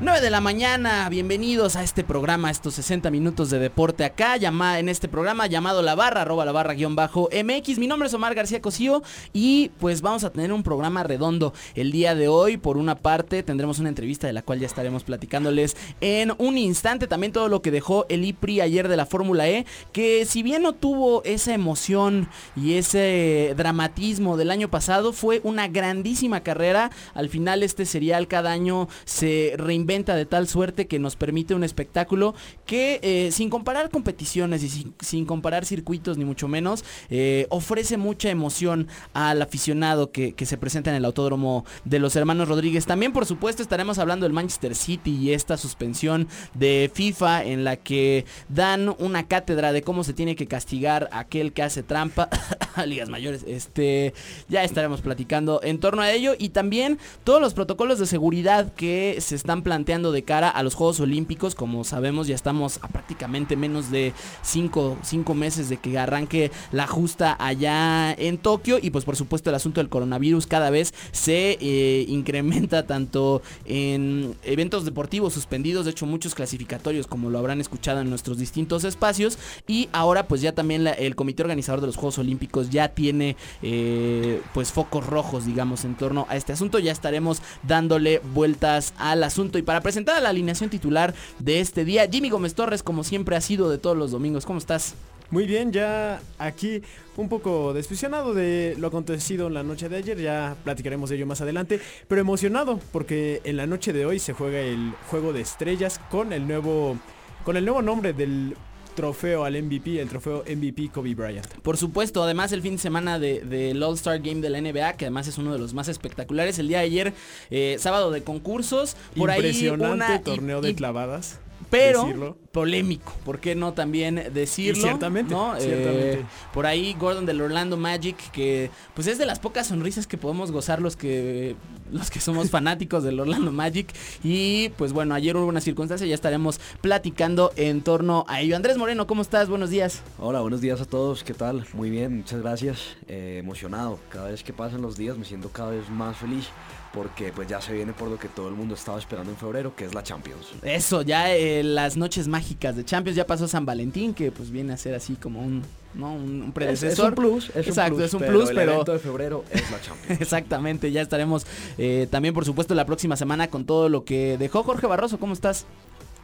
9 de la mañana, bienvenidos a este programa, estos 60 minutos de deporte acá, llama, en este programa llamado La Barra, arroba la barra guion bajo MX. Mi nombre es Omar García Cosío y pues vamos a tener un programa redondo el día de hoy. Por una parte tendremos una entrevista de la cual ya estaremos platicándoles en un instante. También todo lo que dejó el IPRI ayer de la Fórmula E, que si bien no tuvo esa emoción y ese dramatismo del año pasado, fue una grandísima carrera. Al final este serial cada año se reinventa de tal suerte que nos permite un espectáculo que eh, sin comparar competiciones y sin, sin, comparar circuitos ni mucho menos, eh, ofrece mucha emoción al aficionado que, se presenta en el autódromo de los hermanos Rodríguez. También por supuesto estaremos hablando del Manchester City y esta suspensión de FIFA en la que dan una cátedra de cómo se tiene que castigar a aquel que hace trampa ligas mayores. Este, ya estaremos platicando en torno a ello y también todos los protocolos de seguridad que se están planteando de cara a los Juegos Olímpicos. Como sabemos, ya estamos a prácticamente menos de 5 meses de que arranque la justa allá en Tokio. Y pues por supuesto el asunto del coronavirus cada vez se eh, incrementa tanto en eventos deportivos suspendidos, de hecho muchos clasificatorios como lo habrán escuchado en nuestros distintos espacios. Y ahora pues ya también el comité organizador de los Juegos Olímpicos ya tiene eh, pues focos rojos digamos en torno a este asunto. Ya estaremos dándole vueltas al asunto. Para presentar a la alineación titular de este día, Jimmy Gómez Torres, como siempre ha sido de todos los domingos. ¿Cómo estás? Muy bien, ya aquí un poco despisionado de lo acontecido en la noche de ayer, ya platicaremos de ello más adelante, pero emocionado porque en la noche de hoy se juega el juego de estrellas con el nuevo con el nuevo nombre del trofeo al MVP, el trofeo MVP Kobe Bryant. Por supuesto, además el fin de semana del de, de All-Star Game de la NBA, que además es uno de los más espectaculares, el día de ayer, eh, sábado de concursos, por Impresionante ahí una, torneo y, de clavadas. Pero decirlo. polémico, ¿por qué no también decirlo? Y ciertamente, ¿no? ciertamente. Eh, por ahí Gordon del Orlando Magic, que pues es de las pocas sonrisas que podemos gozar los que los que somos fanáticos del Orlando Magic. Y pues bueno, ayer hubo una circunstancia, ya estaremos platicando en torno a ello. Andrés Moreno, ¿cómo estás? Buenos días. Hola, buenos días a todos, ¿qué tal? Muy bien, muchas gracias. Eh, emocionado, cada vez que pasan los días me siento cada vez más feliz porque pues ya se viene por lo que todo el mundo estaba esperando en febrero, que es la Champions. Eso, ya eh, las noches mágicas de Champions, ya pasó San Valentín, que pues viene a ser así como un, ¿no? un, un predecesor. Es, es, un plus, es Exacto, un plus, es un pero plus, el pero... evento de febrero es la Champions. Exactamente, ya estaremos eh, también por supuesto la próxima semana con todo lo que dejó Jorge Barroso, ¿cómo estás?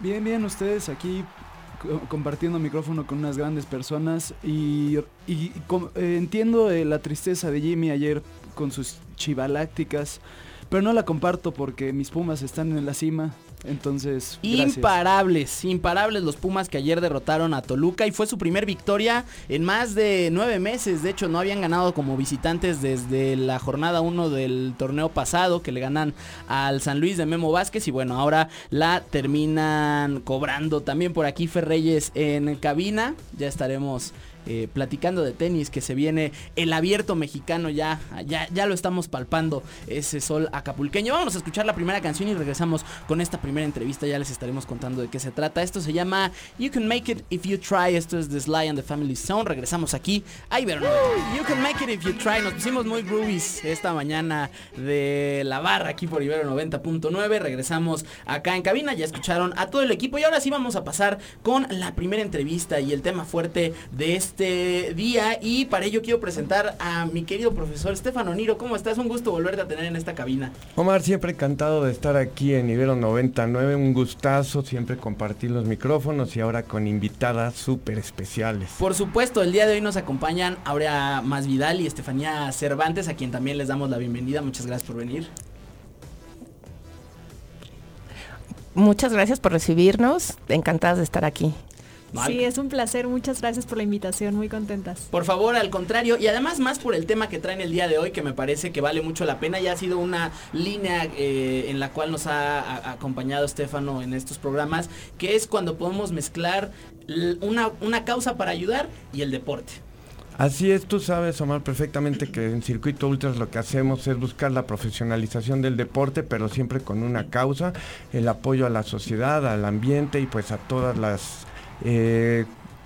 Bien, bien, ustedes aquí compartiendo micrófono con unas grandes personas y, y com, eh, entiendo eh, la tristeza de Jimmy ayer con sus chivalácticas, pero no la comparto porque mis Pumas están en la cima. Entonces, imparables, imparables los Pumas que ayer derrotaron a Toluca y fue su primer victoria en más de nueve meses. De hecho, no habían ganado como visitantes desde la jornada 1 del torneo pasado que le ganan al San Luis de Memo Vázquez y bueno, ahora la terminan cobrando. También por aquí Ferreyes en cabina. Ya estaremos eh, platicando de tenis, que se viene el abierto mexicano, ya, ya, ya lo estamos palpando, ese sol acapulqueño. Vamos a escuchar la primera canción y regresamos con esta primera entrevista, ya les estaremos contando de qué se trata. Esto se llama You Can Make It If You Try, esto es The Sly and the Family Zone, regresamos aquí. No, You Can Make It If You Try, nos pusimos muy groovies esta mañana de la barra aquí por Ibero 90.9, regresamos acá en cabina, ya escucharon a todo el equipo. Y ahora sí vamos a pasar con la primera entrevista y el tema fuerte de este este día y para ello quiero presentar a mi querido profesor Estefano Niro. ¿Cómo estás? Un gusto volverte a tener en esta cabina. Omar, siempre encantado de estar aquí en Ibero 99. Un gustazo siempre compartir los micrófonos y ahora con invitadas súper especiales. Por supuesto, el día de hoy nos acompañan Aurea Masvidal y Estefanía Cervantes, a quien también les damos la bienvenida. Muchas gracias por venir. muchas gracias por recibirnos. Encantadas de estar aquí. Sí, es un placer. Muchas gracias por la invitación. Muy contentas. Por favor, al contrario. Y además más por el tema que traen el día de hoy, que me parece que vale mucho la pena. Ya ha sido una línea eh, en la cual nos ha a- acompañado Estefano en estos programas, que es cuando podemos mezclar una, una causa para ayudar y el deporte. Así es, tú sabes, Omar, perfectamente que en Circuito Ultras lo que hacemos es buscar la profesionalización del deporte, pero siempre con una causa, el apoyo a la sociedad, al ambiente y pues a todas las eh,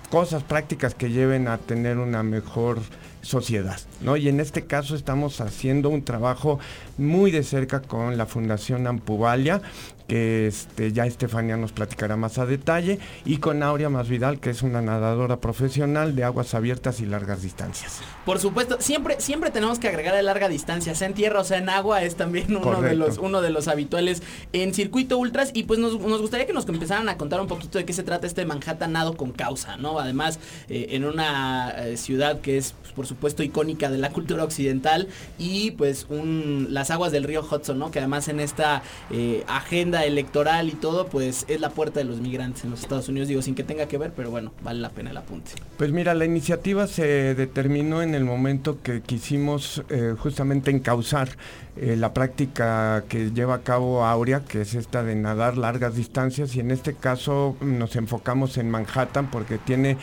cosas prácticas que lleven a tener una mejor sociedad, ¿no? Y en este caso estamos haciendo un trabajo muy de cerca con la Fundación Ampuvalia, que este, ya Estefanía nos platicará más a detalle, y con Aurea Masvidal, que es una nadadora profesional de aguas abiertas y largas distancias. Por supuesto, siempre, siempre tenemos que agregar a larga distancia, sea en tierra o sea en agua, es también uno de los, uno de los habituales en circuito ultras. Y pues nos, nos gustaría que nos empezaran a contar un poquito de qué se trata este Manhattan Nado con causa, ¿no? Además, eh, en una eh, ciudad que es, pues, por supuesto, icónica de la cultura occidental y pues un, las aguas del río Hudson, ¿no? Que además en esta eh, agenda electoral y todo, pues es la puerta de los migrantes en los Estados Unidos, digo, sin que tenga que ver, pero bueno, vale la pena el apunte. Pues mira, la iniciativa se determinó en el momento que quisimos eh, justamente encauzar eh, la práctica que lleva a cabo Aurea, que es esta de nadar largas distancias, y en este caso nos enfocamos en Manhattan porque tiene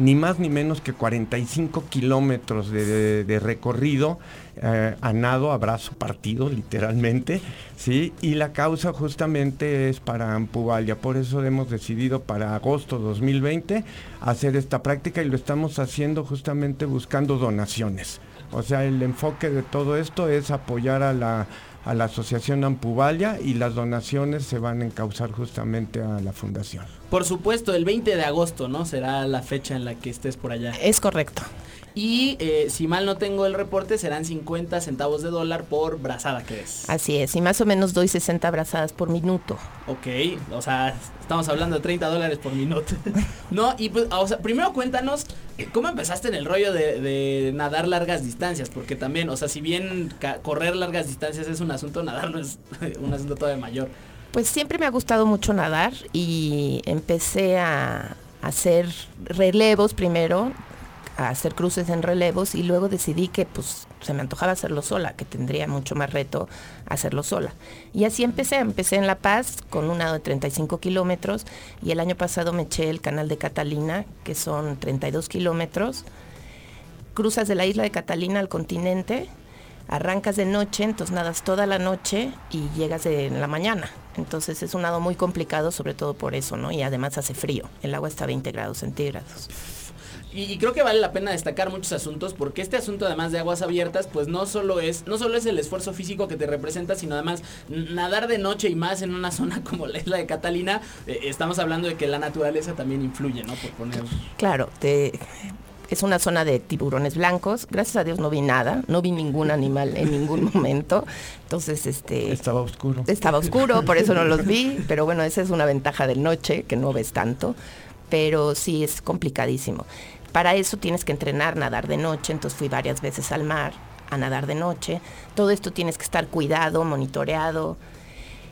ni más ni menos que 45 kilómetros de, recorrido eh, a nado, a brazo partido, literalmente, ¿sí? Y la causa justamente es para Ampuvalia, por eso hemos decidido para agosto 2020 hacer esta práctica y lo estamos haciendo justamente buscando donaciones. O sea, el enfoque de todo esto es apoyar a la, a la Asociación Ampuvalia y las donaciones se van a encauzar justamente a la fundación. Por supuesto, el 20 de agosto, ¿no? Será la fecha en la que estés por allá. Es correcto. Y eh, si mal no tengo el reporte, serán 50 centavos de dólar por brazada que es. Así es. Y más o menos doy 60 abrazadas por minuto. Ok, o sea, estamos hablando de 30 dólares por minuto. no, y pues, o sea, primero cuéntanos eh, cómo empezaste en el rollo de, de nadar largas distancias, porque también, o sea, si bien correr largas distancias es un asunto, nadar no es un asunto todavía mayor. Pues siempre me ha gustado mucho nadar y empecé a hacer relevos primero, a hacer cruces en relevos y luego decidí que pues se me antojaba hacerlo sola, que tendría mucho más reto hacerlo sola. Y así empecé, empecé en La Paz con un nado de 35 kilómetros y el año pasado me eché el canal de Catalina, que son 32 kilómetros. Cruzas de la isla de Catalina al continente, arrancas de noche, entonces nadas toda la noche y llegas en la mañana. Entonces es un nado muy complicado, sobre todo por eso, ¿no? Y además hace frío. El agua está a 20 grados centígrados. Y, y creo que vale la pena destacar muchos asuntos porque este asunto además de aguas abiertas pues no solo es no solo es el esfuerzo físico que te representa sino además nadar de noche y más en una zona como la isla de Catalina eh, estamos hablando de que la naturaleza también influye no por poner Claro, te- es una zona de tiburones blancos. Gracias a Dios no vi nada, no vi ningún animal en ningún momento. Entonces, este... Estaba oscuro. Estaba oscuro, por eso no los vi, pero bueno, esa es una ventaja del noche, que no ves tanto, pero sí es complicadísimo. Para eso tienes que entrenar, nadar de noche, entonces fui varias veces al mar a nadar de noche. Todo esto tienes que estar cuidado, monitoreado.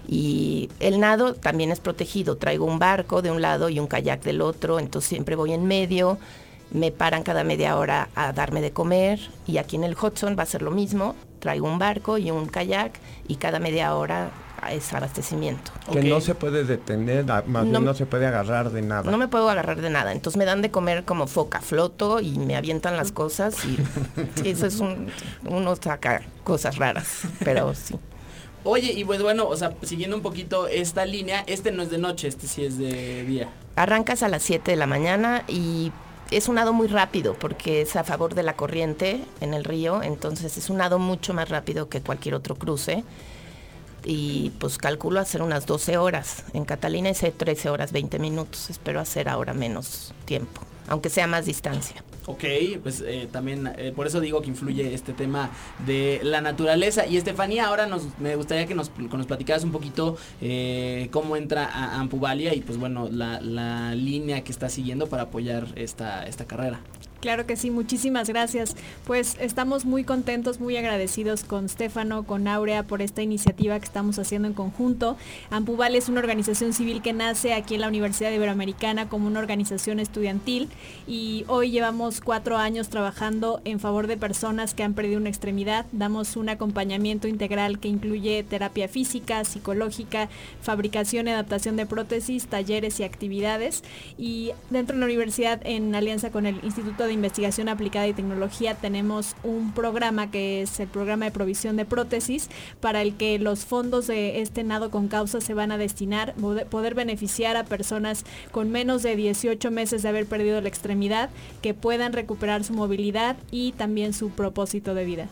Y el nado también es protegido. Traigo un barco de un lado y un kayak del otro, entonces siempre voy en medio. Me paran cada media hora a darme de comer y aquí en el Hudson va a ser lo mismo. Traigo un barco y un kayak y cada media hora es abastecimiento. Que no se puede detener, más No- bien no se puede agarrar de nada. No me puedo agarrar de nada, entonces me dan de comer como foca, floto y me avientan las cosas y eso es un, uno saca cosas raras, pero sí. Oye, y pues bueno, o sea, siguiendo un poquito esta línea, este no es de noche, este sí es de día. Arrancas a las 7 de la mañana y es un nado muy rápido porque es a favor de la corriente en el río, entonces es un nado mucho más rápido que cualquier otro cruce. Y pues calculo hacer unas 12 horas. En Catalina hice 13 horas 20 minutos. Espero hacer ahora menos tiempo, aunque sea más distancia. Ok, pues eh, también eh, por eso digo que influye este tema de la naturaleza. Y Estefanía, ahora nos, me gustaría que nos, que nos platicaras un poquito eh, cómo entra a Ampuvalia y pues bueno, la, la línea que está siguiendo para apoyar esta, esta carrera. Claro que sí, muchísimas gracias. Pues estamos muy contentos, muy agradecidos con Stefano, con Aurea por esta iniciativa que estamos haciendo en conjunto. Ampubal es una organización civil que nace aquí en la Universidad Iberoamericana como una organización estudiantil y hoy llevamos cuatro años trabajando en favor de personas que han perdido una extremidad. Damos un acompañamiento integral que incluye terapia física, psicológica, fabricación y adaptación de prótesis, talleres y actividades. Y dentro de la universidad, en alianza con el Instituto de Investigación Aplicada y Tecnología tenemos un programa que es el programa de provisión de prótesis para el que los fondos de este nado con causa se van a destinar, poder beneficiar a personas con menos de 18 meses de haber perdido la extremidad que puedan recuperar su movilidad y también su propósito de vida.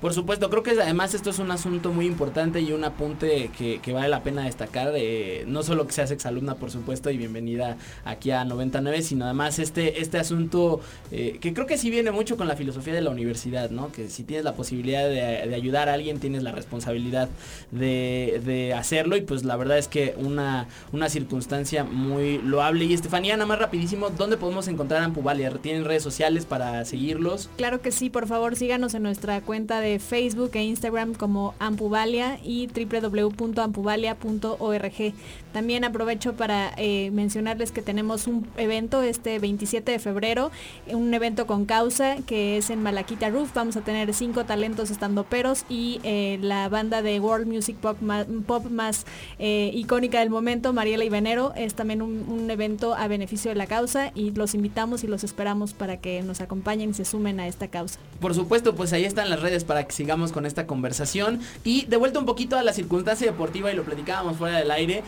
Por supuesto, creo que además esto es un asunto muy importante y un apunte que, vale la pena destacar. no solo que seas exalumna, por supuesto, y bienvenida aquí a 99, sino además este, este asunto eh, que creo que sí viene mucho con la filosofía de la universidad, ¿no? Que si tienes la posibilidad de, ayudar a alguien, tienes la responsabilidad de, hacerlo. Y pues la verdad es que una, una circunstancia muy loable. Y Estefanía, nada más rapidísimo, ¿dónde podemos encontrar a Ampuvalia? ¿Tienen redes sociales para seguirlos? Claro que sí, por favor, síganos en nuestra cuenta de Facebook e Instagram como Ampuvalia y www.ampuvalia.org. También aprovecho para eh, mencionarles que tenemos un evento este 27 de febrero, un evento con causa que es en Malaquita Roof. Vamos a tener cinco talentos estando peros y eh, la banda de World Music Pop más, eh, icónica del momento, Mariela y Venero. Es también un, evento a beneficio de la causa y los invitamos y los esperamos para que nos acompañen y se sumen a esta causa. Por supuesto, pues ahí están las redes para que sigamos con esta conversación. Y de vuelta un poquito a la circunstancia deportiva y lo platicábamos fuera del aire,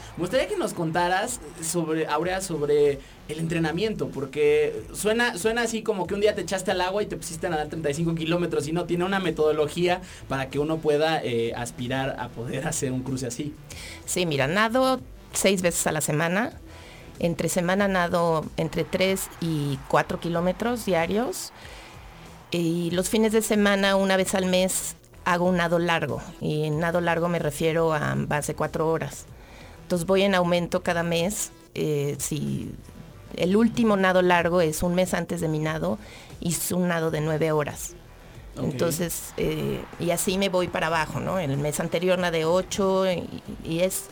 que nos contaras sobre, Aurea, sobre el entrenamiento, porque suena, suena así como que un día te echaste al agua y te pusiste a nadar 35 kilómetros y no, tiene una metodología para que uno pueda eh, aspirar a poder hacer un cruce así. Sí, mira, nado seis veces a la semana. Entre semana nado entre 3 y 4 kilómetros diarios. Y los fines de semana, una vez al mes, hago un nado largo. Y en nado largo me refiero a más de cuatro horas. Entonces voy en aumento cada mes. Eh, si el último nado largo es un mes antes de mi nado, hice un nado de nueve horas. Entonces, eh, y así me voy para abajo, ¿no? El mes anterior nadé ocho y es,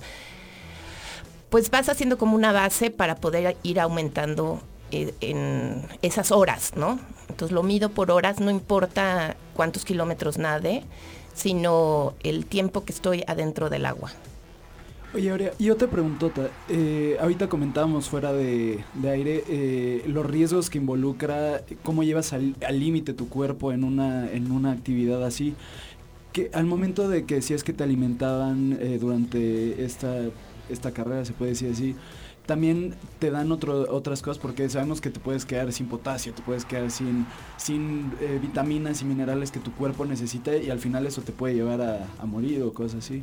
pues vas haciendo como una base para poder ir aumentando eh, en esas horas, ¿no? Entonces lo mido por horas, no importa cuántos kilómetros nade, sino el tiempo que estoy adentro del agua. Oye, Aurea, y otra preguntota. Eh, ahorita comentábamos fuera de, aire eh, los riesgos que involucra, cómo llevas al límite tu cuerpo en una, en una actividad así. Que al momento de que decías que te alimentaban durante esta, esta carrera, se puede decir así, también te dan otro, otras cosas porque sabemos que te puedes quedar sin potasio, te puedes quedar sin, sin eh, vitaminas y minerales que tu cuerpo necesita y al final eso te puede llevar a, morir o cosas así.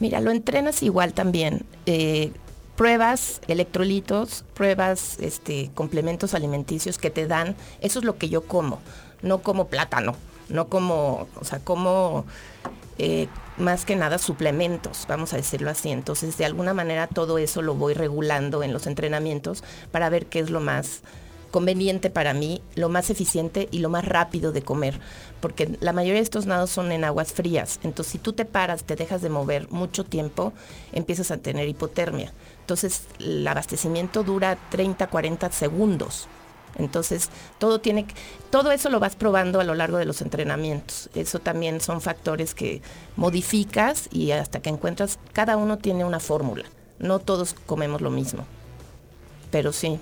Mira, lo entrenas igual también. Eh, pruebas electrolitos, pruebas este, complementos alimenticios que te dan, eso es lo que yo como, no como plátano, no como, o sea, como eh, más que nada suplementos, vamos a decirlo así. Entonces, de alguna manera todo eso lo voy regulando en los entrenamientos para ver qué es lo más conveniente para mí, lo más eficiente y lo más rápido de comer, porque la mayoría de estos nados son en aguas frías. Entonces, si tú te paras, te dejas de mover mucho tiempo, empiezas a tener hipotermia. Entonces, el abastecimiento dura 30, 40 segundos. Entonces, todo tiene todo eso lo vas probando a lo largo de los entrenamientos. Eso también son factores que modificas y hasta que encuentras, cada uno tiene una fórmula. No todos comemos lo mismo. Pero sí,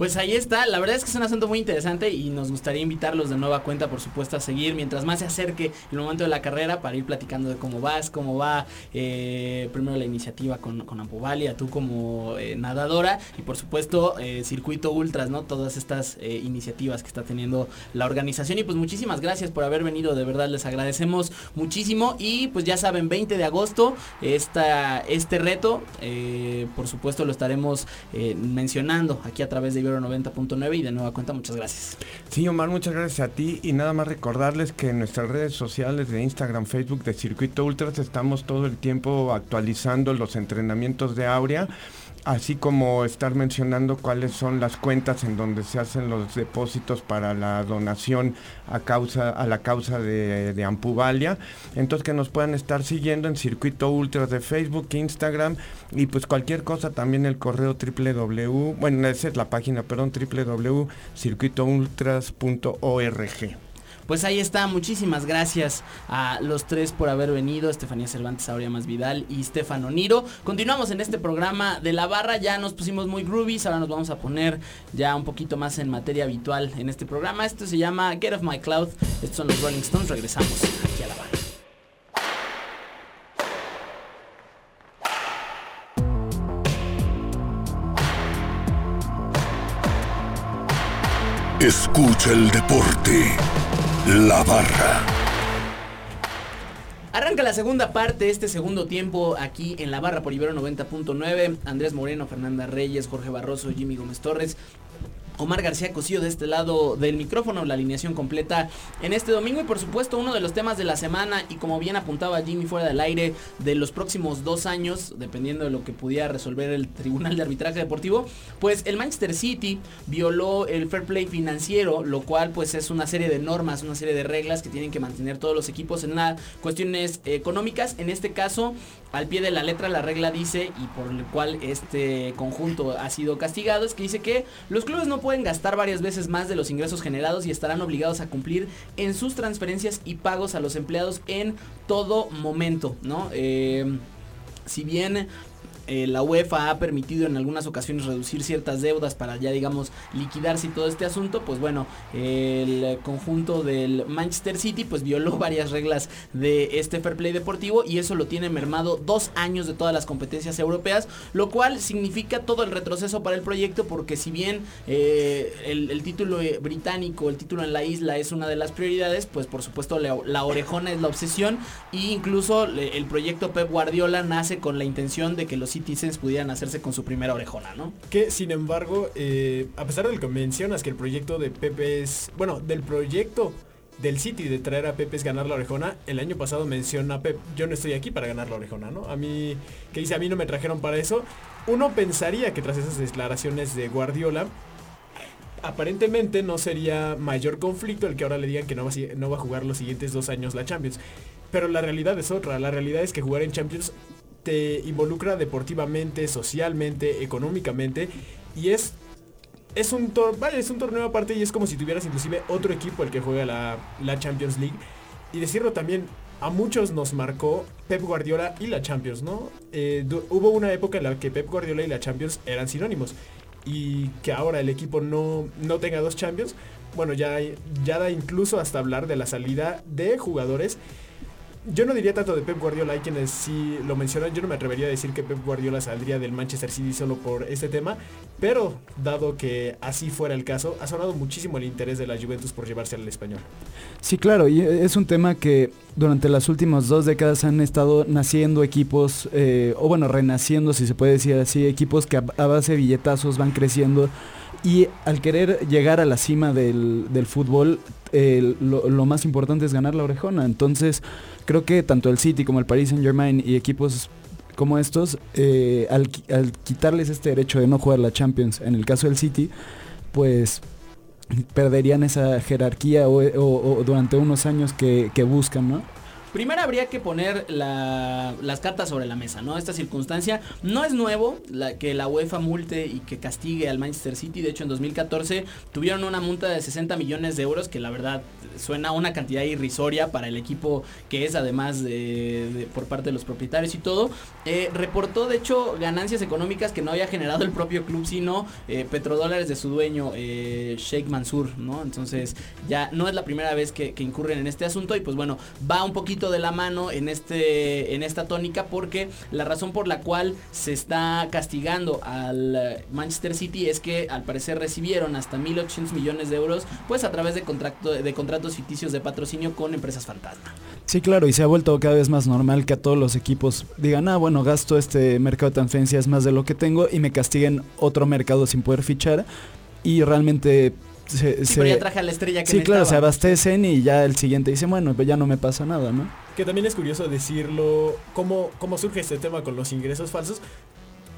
pues ahí está, la verdad es que es un asunto muy interesante y nos gustaría invitarlos de nueva cuenta, por supuesto, a seguir mientras más se acerque el momento de la carrera para ir platicando de cómo vas, cómo va eh, primero la iniciativa con, con Ampovalia, tú como eh, nadadora y por supuesto eh, Circuito Ultras, ¿no? Todas estas iniciativas que está teniendo la organización y pues muchísimas gracias por haber venido, de verdad les agradecemos muchísimo y pues ya saben, 20 de agosto este reto, por supuesto lo estaremos mencionando aquí a través de 90.9 y de nueva cuenta muchas gracias. Sí, Omar, muchas gracias a ti y nada más recordarles que en nuestras redes sociales de Instagram, Facebook de Circuito Ultras estamos todo el tiempo actualizando los entrenamientos de Aurea así como estar mencionando cuáles son las cuentas en donde se hacen los depósitos para la donación a causa a la causa de, de Ampuvalia. Entonces que nos puedan estar siguiendo en Circuito Ultra de Facebook, Instagram y pues cualquier cosa también el correo www, bueno, esa es la página, perdón, www.circuitoultras.org. Pues ahí está, muchísimas gracias a los tres por haber venido, Estefanía Cervantes, Aurea Más Vidal y Stefano Niro. Continuamos en este programa de la barra, ya nos pusimos muy groovies, ahora nos vamos a poner ya un poquito más en materia habitual en este programa. Esto se llama Get Off My Cloud, estos son los Rolling Stones, regresamos aquí a la barra. Escucha el deporte. La barra. Arranca la segunda parte, este segundo tiempo aquí en la barra por Ibero 90.9. Andrés Moreno, Fernanda Reyes, Jorge Barroso, Jimmy Gómez Torres. Omar García Cosío de este lado del micrófono, la alineación completa en este domingo y por supuesto uno de los temas de la semana y como bien apuntaba Jimmy fuera del aire de los próximos dos años, dependiendo de lo que pudiera resolver el Tribunal de Arbitraje Deportivo, pues el Manchester City violó el fair play financiero, lo cual pues es una serie de normas, una serie de reglas que tienen que mantener todos los equipos en una, cuestiones económicas. En este caso, al pie de la letra la regla dice y por el cual este conjunto ha sido castigado es que dice que los clubes no pueden gastar varias veces más de los ingresos generados y estarán obligados a cumplir en sus transferencias y pagos a los empleados en todo momento, ¿no? Eh, si bien eh, la UEFA ha permitido en algunas ocasiones reducir ciertas deudas para ya digamos liquidarse y todo este asunto, pues bueno, el conjunto del Manchester City pues violó varias reglas de este fair play deportivo y eso lo tiene mermado dos años de todas las competencias europeas, lo cual significa todo el retroceso para el proyecto porque si bien eh, el, título británico, el título en la isla es una de las prioridades, pues por supuesto la, la orejona es la obsesión e incluso el proyecto Pep Guardiola nace con la intención de que los Citizens pudieran hacerse con su primera orejona, ¿no? Que sin embargo, eh, a pesar de lo que mencionas, que el proyecto de Pepe es, bueno, del proyecto del City de traer a Pepe es ganar la orejona, el año pasado menciona Pep, yo no estoy aquí para ganar la orejona, ¿no? A mí, que dice, a mí no me trajeron para eso. Uno pensaría que tras esas declaraciones de Guardiola, aparentemente no sería mayor conflicto el que ahora le digan que no va a jugar los siguientes dos años la Champions. Pero la realidad es otra, la realidad es que jugar en Champions te involucra deportivamente, socialmente, económicamente y es es un vale, es un torneo aparte y es como si tuvieras inclusive otro equipo el que juega la, la Champions League. Y decirlo también, a muchos nos marcó Pep Guardiola y la Champions, ¿no? Eh, hubo una época en la que Pep Guardiola y la Champions eran sinónimos. Y que ahora el equipo no, no tenga dos Champions, bueno, ya, ya da incluso hasta hablar de la salida de jugadores yo no diría tanto de Pep Guardiola, hay quienes sí lo mencionan, yo no me atrevería a decir que Pep Guardiola saldría del Manchester City solo por este tema, pero dado que así fuera el caso, ha sonado muchísimo el interés de la Juventus por llevarse al español. Sí, claro, y es un tema que durante las últimas dos décadas han estado naciendo equipos, eh, o bueno, renaciendo, si se puede decir así, equipos que a, a base de billetazos van creciendo. Y al querer llegar a la cima del, del fútbol, lo, más importante es ganar la orejona. Entonces, creo que tanto el City como el Paris Saint Germain y equipos como estos, eh, al, al, quitarles este derecho de no jugar la Champions, en el caso del City, pues perderían esa jerarquía o durante unos años que, que buscan, ¿no? Primero habría que poner la, las cartas sobre la mesa, ¿no? Esta circunstancia no es nuevo que la UEFA multe y que castigue al Manchester City. De hecho, en 2014 tuvieron una multa de 60 millones de euros, que la verdad suena una cantidad irrisoria para el equipo que es, además de, de por parte de los propietarios y todo. Eh, reportó, de hecho, ganancias económicas que no había generado el propio club, sino eh, petrodólares de su dueño, eh, Sheikh Mansour, ¿no? Entonces, ya no es la primera vez que incurren en este asunto y pues bueno, va un poquito de la mano en este en esta tónica porque la razón por la cual se está castigando al Manchester City es que al parecer recibieron hasta 1800 millones de euros pues a través de contrato, de contratos ficticios de patrocinio con empresas fantasma. Sí, claro, y se ha vuelto cada vez más normal que a todos los equipos digan, ah, bueno, gasto este mercado de transferencias más de lo que tengo y me castiguen otro mercado sin poder fichar y realmente se, sí, se, pero ya traje a la estrella que Sí, claro, se abastecen y ya el siguiente dice, bueno, pues ya no me pasa nada, ¿no? Que también es curioso decirlo, cómo, cómo surge este tema con los ingresos falsos.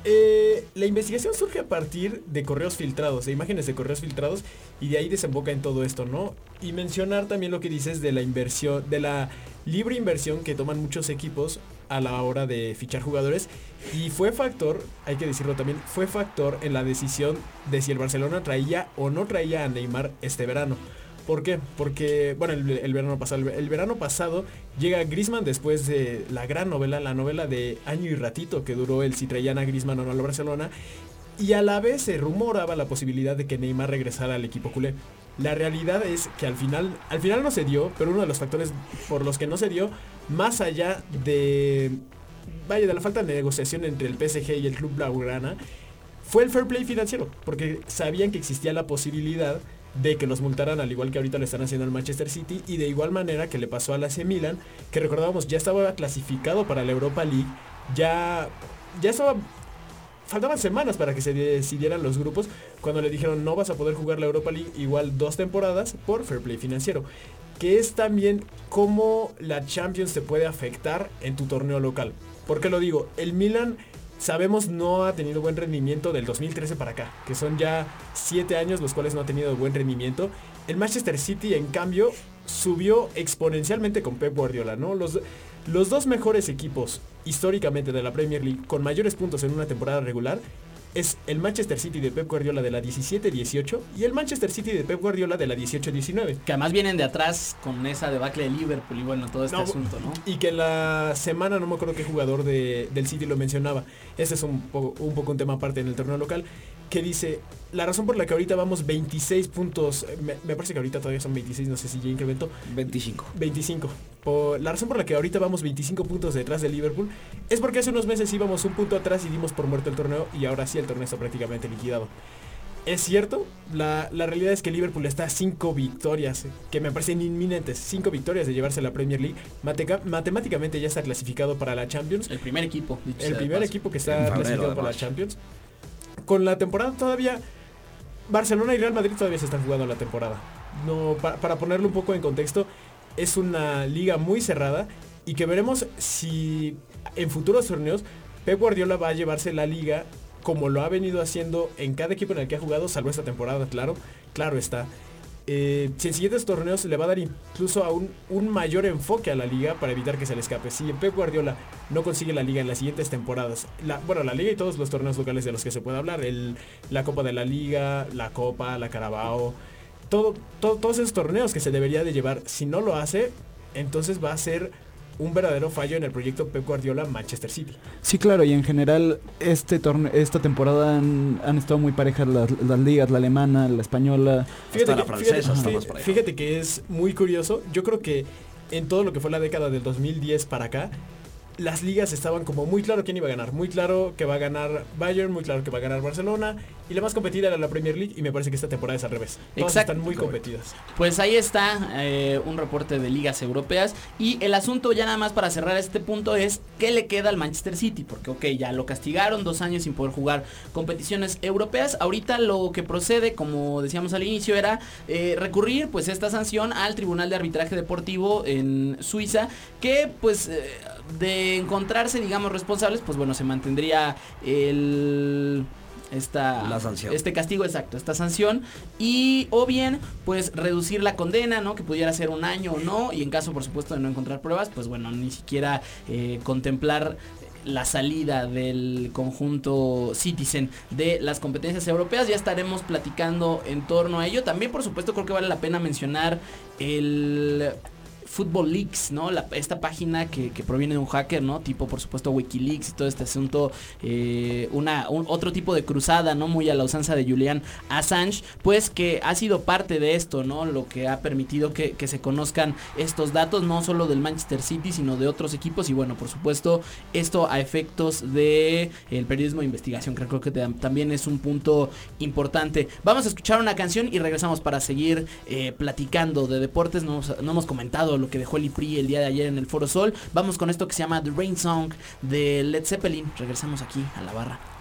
Eh, la investigación surge a partir de correos filtrados, de imágenes de correos filtrados, y de ahí desemboca en todo esto, ¿no? Y mencionar también lo que dices de la inversión, de la libre inversión que toman muchos equipos a la hora de fichar jugadores. Y fue factor, hay que decirlo también, fue factor en la decisión de si el Barcelona traía o no traía a Neymar este verano. ¿Por qué? Porque, bueno, el, verano pasado, el, verano pasado llega Grisman después de la gran novela, la novela de Año y Ratito que duró el si traían a Grisman o no al Barcelona. Y a la vez se rumoraba la posibilidad de que Neymar regresara al equipo culé. La realidad es que al final, al final no se dio, pero uno de los factores por los que no se dio, más allá de, vaya, de la falta de negociación entre el PSG y el club blaugrana, fue el fair play financiero, porque sabían que existía la posibilidad de que los multaran al igual que ahorita lo están haciendo al Manchester City y de igual manera que le pasó al AC Milan, que recordábamos ya estaba clasificado para la Europa League, ya ya estaba faltaban semanas para que se decidieran los grupos cuando le dijeron no vas a poder jugar la Europa League igual dos temporadas por fair play financiero, que es también cómo la Champions te puede afectar en tu torneo local. ¿Por qué lo digo? El Milan sabemos no ha tenido buen rendimiento del 2013 para acá, que son ya 7 años los cuales no ha tenido buen rendimiento. El Manchester City, en cambio, subió exponencialmente con Pep Guardiola, ¿no? Los, los dos mejores equipos históricamente de la Premier League con mayores puntos en una temporada regular es el Manchester City de Pep Guardiola de la 17-18 y el Manchester City de Pep Guardiola de la 18-19. Que además vienen de atrás con esa debacle de Liverpool y bueno, todo este asunto, ¿no? Y que la semana, no me acuerdo qué jugador de, del City lo mencionaba, ese es un poco, un poco un tema aparte en el torneo local, que dice, la razón por la que ahorita vamos 26 puntos, me, parece que ahorita todavía son 26, no sé si ya incrementó. 25. 25. la razón por la que ahorita vamos 25 puntos detrás de Liverpool es porque hace unos meses íbamos un punto atrás y dimos por muerto el torneo y ahora sí el torneo está prácticamente liquidado. Es cierto, la, realidad es que Liverpool está a 5 victorias, que me parecen inminentes, 5 victorias de llevarse la Premier League. matemáticamente ya está clasificado para la Champions. El primer equipo. El primer equipo que está clasificado para la Champions con la temporada todavía, Barcelona y Real Madrid todavía se están jugando la temporada. No, para ponerlo un poco en contexto, es una liga muy cerrada y que veremos si en futuros torneos Pep Guardiola va a llevarse la liga como lo ha venido haciendo en cada equipo en el que ha jugado, salvo esta temporada, claro, claro está. Eh, si en siguientes torneos le va a dar incluso a un, mayor enfoque a la liga para evitar que se le escape. Si Pep Guardiola no consigue la liga en las siguientes temporadas, la, bueno, la liga y todos los torneos locales de los que se puede hablar, la Copa de la Liga, la Copa, la Carabao, todo, todos esos torneos que se debería de llevar, si no lo hace, entonces va a ser un verdadero fallo en el proyecto Pep Guardiola Manchester City. Sí, claro, y en general este esta temporada han, estado muy parejas las, ligas, la alemana, la española, fíjate la francesa. fíjate que es muy curioso, yo creo que en todo lo que fue la década del 2010 para acá, las ligas estaban como muy claro quién iba a ganar. Muy claro que va a ganar Bayern, muy claro que va a ganar Barcelona. Y la más competida era la Premier League y me parece que esta temporada es al revés. Todas están muy competidas. Pues ahí está eh, un reporte de ligas europeas. Y el asunto ya nada más para cerrar este punto es qué le queda al Manchester City. Porque ok, ya lo castigaron dos años sin poder jugar competiciones europeas. Ahorita lo que procede, como decíamos al inicio, era eh, recurrir pues esta sanción al Tribunal de Arbitraje Deportivo en Suiza. Que pues... Eh, de encontrarse, digamos, responsables, pues bueno, se mantendría el esta la sanción. este castigo exacto, esta sanción y o bien pues reducir la condena, ¿no? Que pudiera ser un año o no y en caso por supuesto de no encontrar pruebas, pues bueno, ni siquiera eh, contemplar la salida del conjunto Citizen de las competencias europeas. Ya estaremos platicando en torno a ello. También, por supuesto, creo que vale la pena mencionar el Football Leaks, ¿no? esta página que, proviene de un hacker, ¿no? Tipo, por supuesto, Wikileaks y todo este asunto, eh, una, otro tipo de cruzada, ¿no? Muy a la usanza de Julian Assange, pues que ha sido parte de esto, ¿no? Lo que ha permitido que, se conozcan estos datos, no solo del Manchester City, sino de otros equipos y bueno, por supuesto, esto a efectos de el periodismo de investigación, creo que también es un punto importante. Vamos a escuchar una canción y regresamos para seguir eh, platicando de deportes, no, no hemos comentado lo que dejó el IPRI el día de ayer en el Foro Sol. Vamos con esto que se llama The Rain Song de Led Zeppelin. Regresamos aquí a la barra.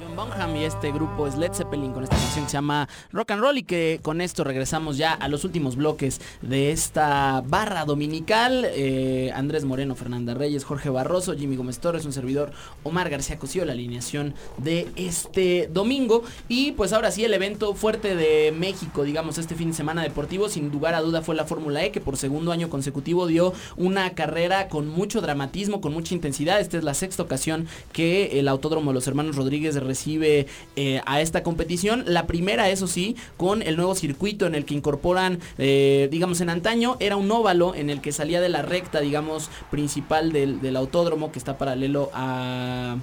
John Bonham y este grupo es Led Zeppelin con esta canción que se llama Rock and Roll y que con esto regresamos ya a los últimos bloques de esta barra dominical. Eh, Andrés Moreno, Fernanda Reyes, Jorge Barroso, Jimmy Gómez Torres, un servidor Omar García Cosío, la alineación de este domingo. Y pues ahora sí, el evento fuerte de México, digamos, este fin de semana deportivo, sin lugar a duda fue la Fórmula E, que por segundo año consecutivo dio una carrera con mucho dramatismo, con mucha intensidad. Esta es la sexta ocasión que el Autódromo de los Hermanos Rodríguez recibe eh, a esta competición. La primera, eso sí, con el nuevo circuito en el que incorporan, eh, digamos, en antaño era un óvalo en el que salía de la recta, digamos, principal del, del autódromo que está paralelo a,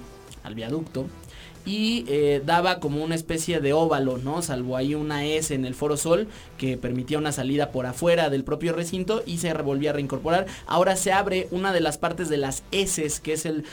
al viaducto y eh, daba como una especie de óvalo, ¿no? Salvo ahí una S en el Foro Sol que permitía una salida por afuera del propio recinto y se volvía a reincorporar. Ahora se abre una de las partes de las S, que es el,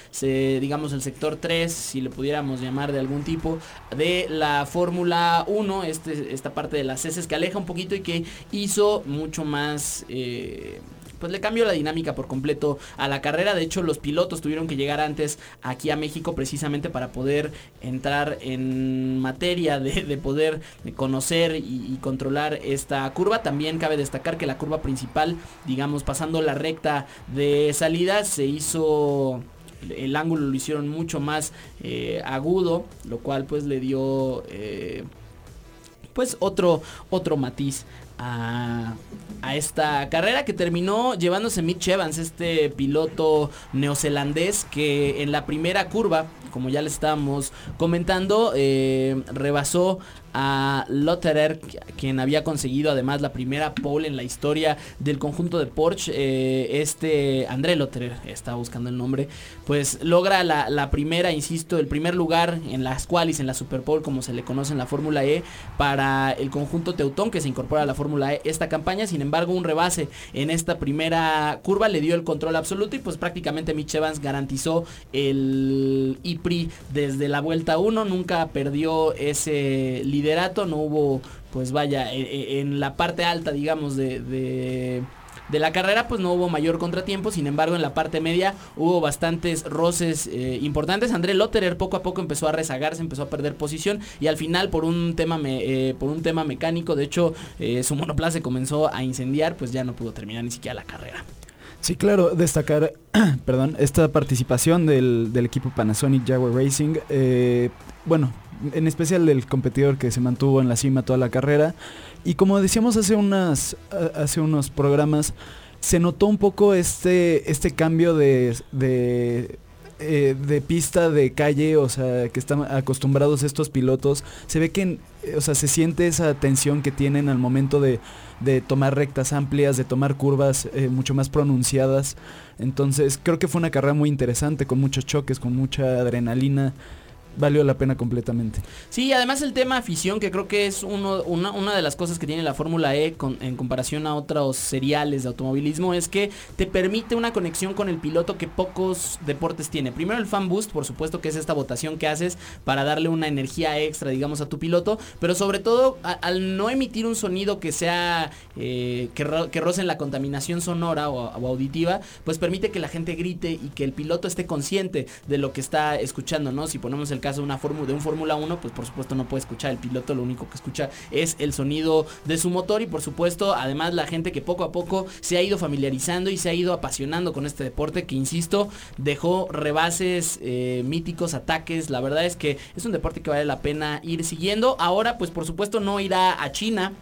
digamos, el sector 3, si le pudiéramos llamar de algún tipo, de la Fórmula 1, este, esta parte de las S que aleja un poquito y que hizo mucho más... Eh, pues le cambió la dinámica por completo a la carrera. De hecho, los pilotos tuvieron que llegar antes aquí a México precisamente para poder entrar en materia de, poder conocer y, controlar esta curva. También cabe destacar que la curva principal, digamos, pasando la recta de salida, se hizo el ángulo lo hicieron mucho más eh, agudo, lo cual pues le dio eh, pues otro, otro matiz a, esta carrera que terminó llevándose Mitch Evans, este piloto neozelandés que en la primera curva, como ya le estábamos comentando, eh, rebasó a Lotterer, quien había conseguido además la primera pole en la historia del conjunto de Porsche. Eh, este André Lotterer, estaba buscando el nombre, pues logra la, primera, insisto, el primer lugar en las qualis, en la Super como se le conoce en la Fórmula E, para el conjunto Teutón que se incorpora a la Fórmula E esta campaña. Sin embargo, un rebase en esta primera curva le dio el control absoluto y pues prácticamente Mitch Evans garantizó el IPRI desde la vuelta 1. Nunca perdió ese liderato no hubo, pues vaya, e, e, en, la parte alta, digamos, de, la carrera, pues no hubo mayor contratiempo, sin embargo, en la parte media hubo bastantes roces eh, importantes. André Lotterer poco a poco empezó a rezagarse, empezó a perder posición y al final por un tema, eh, por un tema mecánico, de hecho, eh, su monoplaza comenzó a incendiar, pues ya no pudo terminar ni siquiera la carrera. Sí, claro, destacar, perdón, esta participación del, del equipo Panasonic Jaguar Racing. bueno, en especial del competidor que se mantuvo en la cima toda la carrera. Y como decíamos hace, unas, hace unos programas, se notó un poco este, este cambio de, de, eh, de, pista de calle, o sea, que están acostumbrados estos pilotos. Se ve que, o sea, se siente esa tensión que tienen al momento de, de tomar rectas amplias, de tomar curvas eh, mucho más pronunciadas. Entonces, creo que fue una carrera muy interesante, con muchos choques, con mucha adrenalina valió la pena completamente. Sí, además el tema afición, que creo que es uno, una, una de las cosas que tiene la Fórmula E en comparación a otros seriales de automovilismo, es que te permite una conexión con el piloto que pocos deportes tiene. Primero el fan boost, por supuesto que es esta votación que haces para darle una energía extra, digamos, a tu piloto, pero sobre todo al no emitir un sonido que sea, eh, que, que roce la contaminación sonora o, auditiva, pues permite que la gente grite y que el piloto esté consciente de lo que está escuchando, ¿no? Si ponemos el caso una de un Fórmula 1, pues por supuesto no puede escuchar el piloto, lo único que escucha es el sonido de su motor y por supuesto además la gente que poco a poco se ha ido familiarizando y se ha ido apasionando con este deporte que insisto dejó rebases eh, míticos, ataques, la verdad es que es un deporte que vale la pena ir siguiendo. Ahora pues por supuesto no irá a China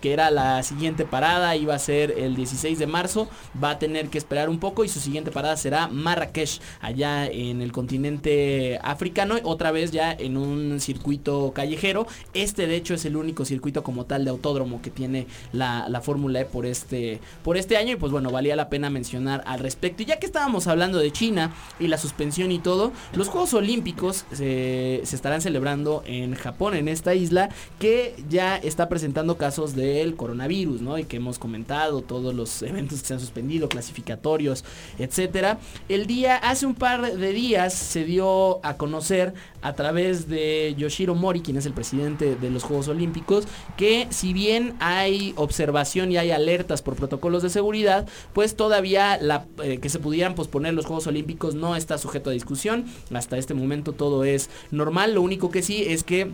que era la siguiente parada, iba a ser el 16 de marzo, va a tener que esperar un poco y su siguiente parada será Marrakech, allá en el continente africano, otra vez ya en un circuito callejero. Este de hecho es el único circuito como tal de autódromo que tiene la, Fórmula E por este, por este año y pues bueno, valía la pena mencionar al respecto. Y ya que estábamos hablando de China y la suspensión y todo, los Juegos Olímpicos se, se estarán celebrando en Japón, en esta isla, que ya está presentando casos de del coronavirus, ¿no? Y que hemos comentado, todos los eventos que se han suspendido, clasificatorios, etcétera. El día, hace un par de días se dio a conocer a través de Yoshiro Mori, quien es el presidente de los Juegos Olímpicos, que si bien hay observación y hay alertas por protocolos de seguridad, pues todavía eh, que se pudieran posponer los Juegos Olímpicos no está sujeto a discusión. Hasta este momento todo es normal. Lo único que sí es que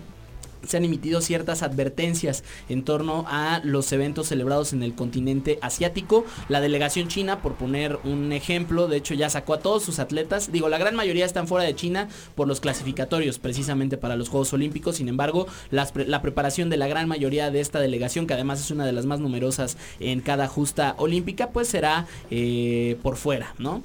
se han emitido ciertas advertencias en torno a los eventos celebrados en el continente asiático. La delegación china, por poner un ejemplo, de hecho ya sacó a todos sus atletas. Digo, la gran mayoría están fuera de China por los clasificatorios, precisamente para los Juegos Olímpicos. Sin embargo, la preparación de la gran mayoría de esta delegación, que además es una de las más numerosas en cada justa olímpica, pues será eh, por fuera, ¿no?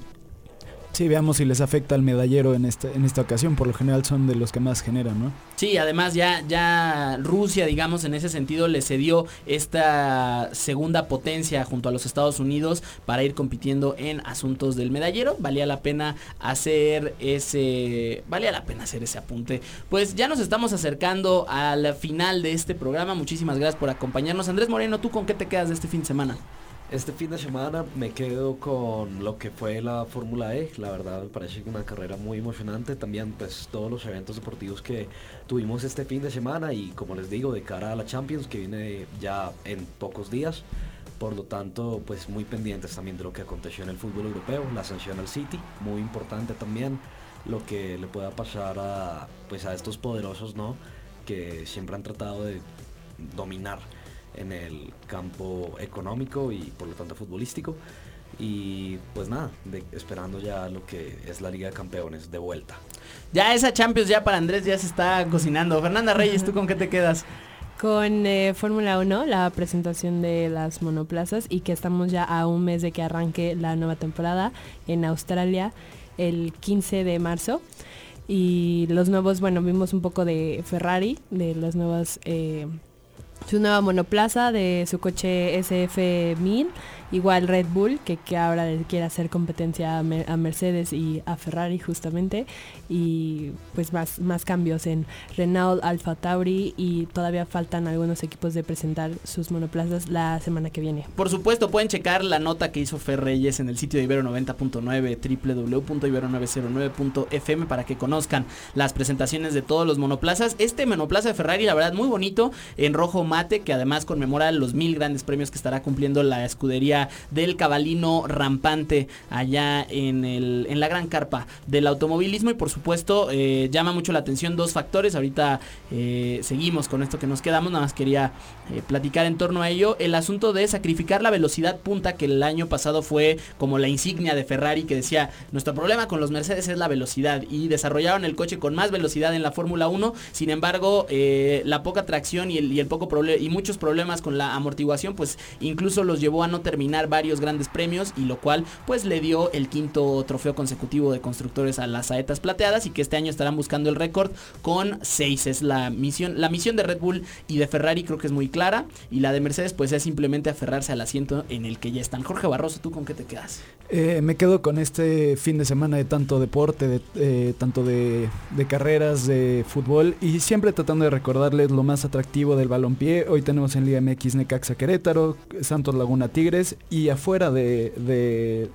Sí, veamos si les afecta al medallero en esta, en esta ocasión. Por lo general son de los que más generan, ¿no? Sí, además ya, ya Rusia, digamos, en ese sentido le cedió esta segunda potencia junto a los Estados Unidos para ir compitiendo en asuntos del medallero. Valía la pena hacer ese. Valía la pena hacer ese apunte. Pues ya nos estamos acercando al final de este programa. Muchísimas gracias por acompañarnos. Andrés Moreno, ¿tú con qué te quedas de este fin de semana? Este fin de semana me quedo con lo que fue la Fórmula E, la verdad me parece una carrera muy emocionante, también pues todos los eventos deportivos que tuvimos este fin de semana y como les digo de cara a la Champions que viene ya en pocos días, por lo tanto pues muy pendientes también de lo que aconteció en el fútbol europeo, la sanción al City, muy importante también lo que le pueda pasar a pues a estos poderosos, ¿no? que siempre han tratado de dominar en el campo económico y por lo tanto futbolístico. Y pues nada, esperando ya lo que es la Liga de Campeones de vuelta. Ya esa Champions ya para Andrés ya se está cocinando. Fernanda Reyes, ¿tú con qué te quedas? Con eh, Fórmula 1, la presentación de las monoplazas y que estamos ya a un mes de que arranque la nueva temporada en Australia el 15 de marzo. Y los nuevos, bueno, vimos un poco de Ferrari, de las nuevas eh, su nueva monoplaza de su coche SF1000 Igual Red Bull, que, que ahora quiere hacer competencia a, Mercedes y a Ferrari justamente. Y pues más, más cambios en Renault, Alfa Tauri y todavía faltan algunos equipos de presentar sus monoplazas la semana que viene. Por supuesto, pueden checar la nota que hizo Fer Reyes en el sitio de Ibero 90.9 www.ibero909.fm para que conozcan las presentaciones de todos los monoplazas. Este monoplaza de Ferrari, la verdad, muy bonito, en rojo mate, que además conmemora los mil grandes premios que estará cumpliendo la escudería del cabalino rampante allá en, el, en la gran carpa del automovilismo y por supuesto eh, llama mucho la atención dos factores. Ahorita eh, seguimos con esto que nos quedamos, nada más quería eh, platicar en torno a ello. El asunto de sacrificar la velocidad punta que el año pasado fue como la insignia de Ferrari que decía nuestro problema con los Mercedes es la velocidad y desarrollaron el coche con más velocidad en la Fórmula 1. Sin embargo, la poca tracción y el, y el poco problema y muchos problemas con la amortiguación pues incluso los llevó a no terminar varios grandes premios y lo cual pues le dio el quinto trofeo consecutivo de constructores a las saetas plateadas y que este año estarán buscando el récord con seis. Es la misión, la misión de Red Bull y de Ferrari creo que es muy clara y la de Mercedes pues es simplemente aferrarse al asiento en el que ya están. Jorge Barroso, ¿tú con qué te quedas? Eh, me quedo con este fin de semana de tanto deporte, de, eh, tanto de, de, carreras, de fútbol y siempre tratando de recordarles lo más atractivo del balompié. Hoy tenemos en Liga MX Necaxa Querétaro, Santos Laguna Tigres y afuera de,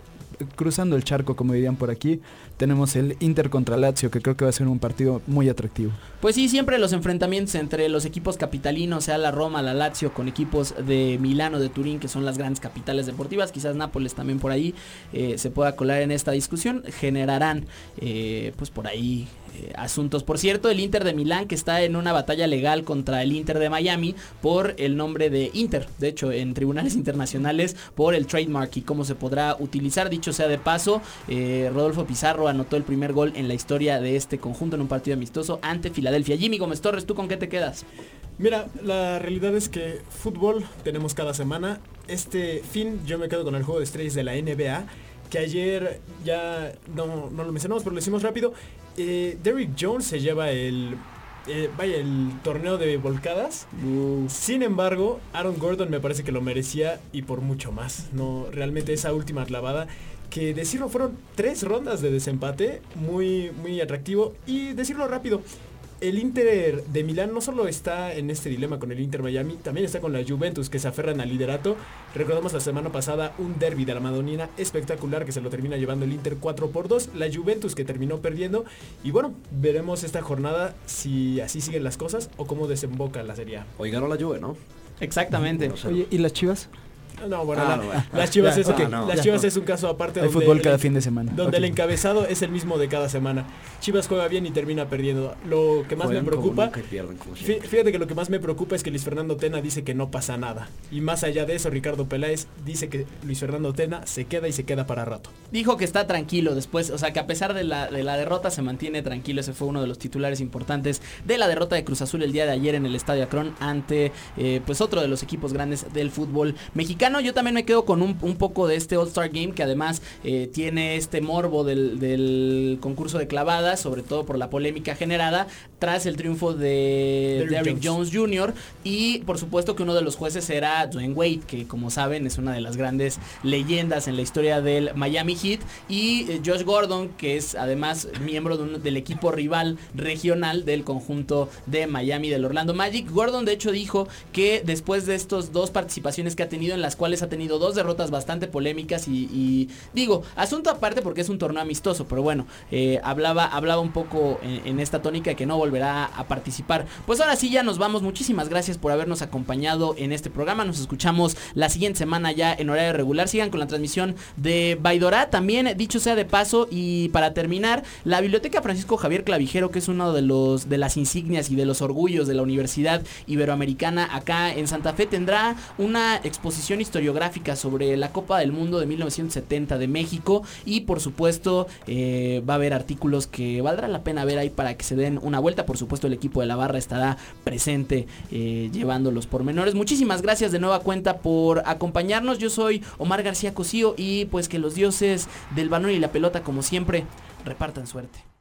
cruzando el charco, como dirían por aquí, tenemos el Inter contra Lazio, que creo que va a ser un partido muy atractivo. Pues sí, siempre los enfrentamientos entre los equipos capitalinos, sea la Roma, la Lazio, con equipos de Milano, de Turín, que son las grandes capitales deportivas, quizás Nápoles también por ahí eh, se pueda colar en esta discusión, generarán eh, pues por ahí eh, asuntos. Por cierto, el Inter de Milán que está en una batalla legal contra el Inter de Miami por el nombre de Inter, de hecho en tribunales internacionales por el trademark y cómo se podrá utilizar. Dicho sea de paso, eh, Rodolfo Pizarro anotó el primer gol en la historia de este conjunto en un partido amistoso ante Filadelfia. Jimmy Gómez Torres, ¿tú con qué te quedas? Mira, la realidad es que fútbol tenemos cada semana. Este fin yo me quedo con el juego de estrellas de la NBA que ayer ya no, no lo mencionamos, pero lo hicimos rápido. Eh, Derrick Jones se lleva el eh, vaya, el torneo de volcadas. Sin embargo, Aaron Gordon me parece que lo merecía y por mucho más. No, realmente esa última clavada, que decirlo fueron tres rondas de desempate, muy, muy atractivo. Y decirlo rápido, el Inter de Milán no solo está en este dilema con el Inter Miami, también está con la Juventus que se aferran al liderato. Recordamos la semana pasada un derby de la Madonina espectacular que se lo termina llevando el Inter 4 por 2, la Juventus que terminó perdiendo y bueno, veremos esta jornada si así siguen las cosas o cómo desemboca la Serie A. Hoy ganó la Juve, ¿no? Exactamente. Oye, ¿y las chivas? No, bueno, Ah, la- bueno. las Chivas, Ya, es, ok, las ya. Chivas es un caso aparte Hay donde fútbol el- cada fin de semana. donde el encabezado es el mismo de cada semana. Chivas juega bien y termina perdiendo. Lo que más Juegan me preocupa, pierden como fíjate que lo que más me preocupa es que Luis Fernando Tena dice que no pasa nada. Y más allá de eso, Ricardo Peláez dice que Luis Fernando Tena se queda y se queda para rato. Dijo que está tranquilo después, o sea que a pesar de la, de la derrota se mantiene tranquilo. Ese fue uno de los titulares importantes de la derrota de Cruz Azul el día de ayer en el Estadio Akron ante eh, pues otro de los equipos grandes del fútbol mexicano. Yo también me quedo con un, un poco de este All-Star Game que además eh, tiene este morbo del, del concurso de clavadas, sobre todo por la polémica generada tras el triunfo de Derrick Jones. Jones Jr. Y por supuesto que uno de los jueces era Dwayne Wade, que como saben es una de las grandes leyendas en la historia del Miami Heat. Y eh, Josh Gordon, que es además miembro de un- del equipo rival regional del conjunto de Miami del Orlando Magic. Gordon de hecho dijo que después de estas dos participaciones que ha tenido, en las cuales ha tenido dos derrotas bastante polémicas y, digo, asunto aparte porque es un torneo amistoso, pero bueno, eh, hablaba, hablaba un poco en, esta tónica que no volverá a participar. Pues ahora sí ya nos vamos. Muchísimas gracias por habernos acompañado en este programa. Nos escuchamos la siguiente semana ya en horario regular. Sigan con la transmisión de Baidorá. También, dicho sea de paso, y para terminar, la Biblioteca Francisco Javier Clavijero, que es uno de los de las insignias y de los orgullos de la Universidad Iberoamericana acá en Santa Fe, tendrá una exposición historiográfica sobre la Copa del Mundo de 1970 de México. Y por supuesto, eh, va a haber artículos que valdrá la pena ver ahí para que se den una vuelta. Por supuesto, el equipo de la barra estará presente eh, llevando los pormenores. Muchísimas gracias de nueva cuenta por acompañarnos. Yo soy Omar García Cosío y pues que los dioses del balón y la pelota, como siempre, repartan suerte.